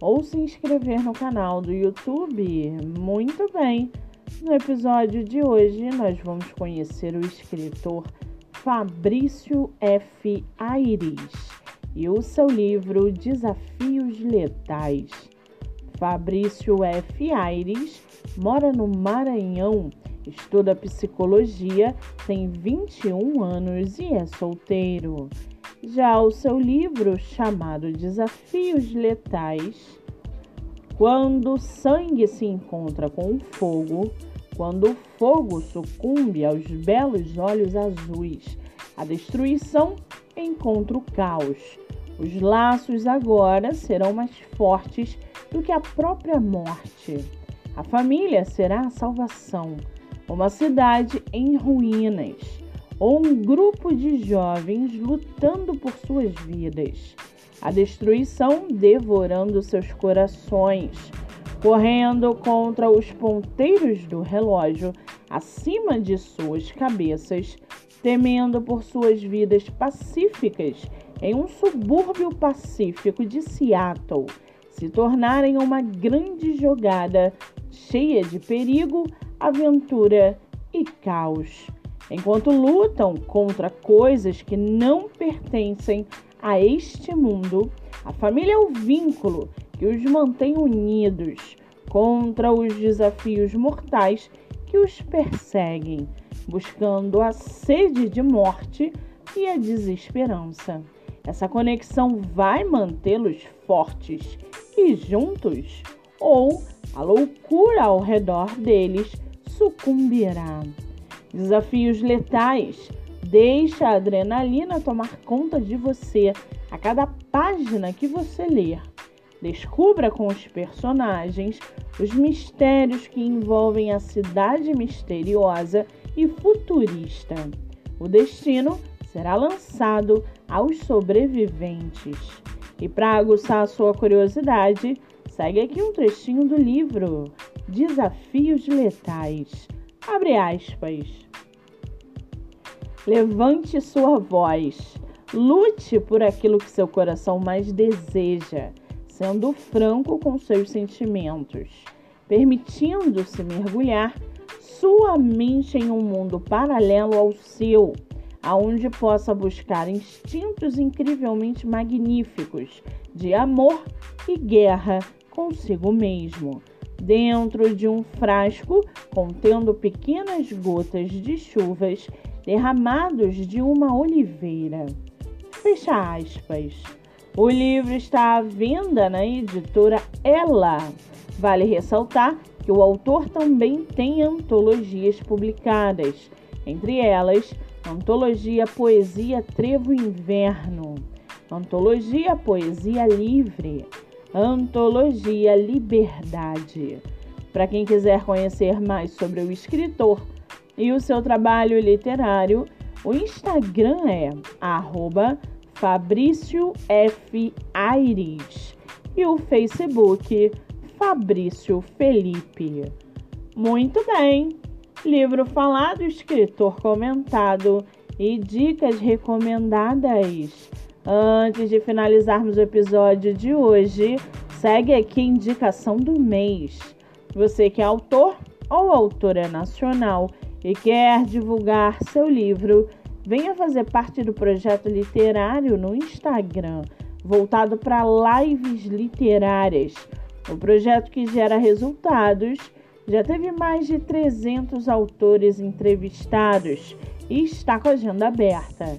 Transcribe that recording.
ou se inscrever no canal do YouTube. Muito bem! No episódio de hoje, nós vamos conhecer o escritor Fabrício F. Aires e o seu livro Desafios Letais. Fabrício F. Aires mora no Maranhão, estuda psicologia, tem 21 anos e é solteiro. Já o seu livro, chamado Desafios Letais, quando o sangue se encontra com o fogo, quando o fogo sucumbe aos belos olhos azuis, a destruição encontra o caos. Os laços agora serão mais fortes do que a própria morte. A família será a salvação. Uma cidade em ruínas ou um grupo de jovens lutando por suas vidas, a destruição devorando seus corações, correndo contra os ponteiros do relógio acima de suas cabeças, temendo por suas vidas pacíficas em um subúrbio pacífico de Seattle, se tornarem uma grande jogada cheia de perigo, aventura e caos enquanto lutam contra coisas que não pertencem a este mundo, a família é o vínculo que os mantém unidos contra os desafios mortais que os perseguem, buscando a sede de morte e a desesperança. Essa conexão vai mantê-los fortes e juntos, ou a loucura ao redor deles sucumbirá. Desafios letais. Deixa a adrenalina tomar conta de você a cada página que você ler. Descubra com os personagens os mistérios que envolvem a cidade misteriosa e futurista. O destino será lançado aos sobreviventes. E para aguçar a sua curiosidade, segue aqui um trechinho do livro Desafios Letais. Abre aspas. Levante sua voz. Lute por aquilo que seu coração mais deseja, sendo franco com seus sentimentos, permitindo-se mergulhar sua mente em um mundo paralelo ao seu, aonde possa buscar instintos incrivelmente magníficos de amor e guerra consigo mesmo, dentro de um frasco contendo pequenas gotas de chuvas derramados de uma oliveira. Fecha aspas. O livro está à venda na editora Ela. Vale ressaltar que o autor também tem antologias publicadas, entre elas Antologia Poesia Trevo Inverno, Antologia Poesia Livre, Antologia Liberdade. Para quem quiser conhecer mais sobre o escritor e o seu trabalho literário, o Instagram é Fabrício F. Aires e o Facebook Fabrício Felipe. Muito bem! Livro falado, escritor comentado e dicas recomendadas. Antes de finalizarmos o episódio de hoje, segue aqui a indicação do mês. Você que é autor ou autora nacional e quer divulgar seu livro, venha fazer parte do projeto literário no Instagram, voltado para lives literárias. O projeto que gera resultados já teve mais de 300 autores entrevistados e está com a agenda aberta.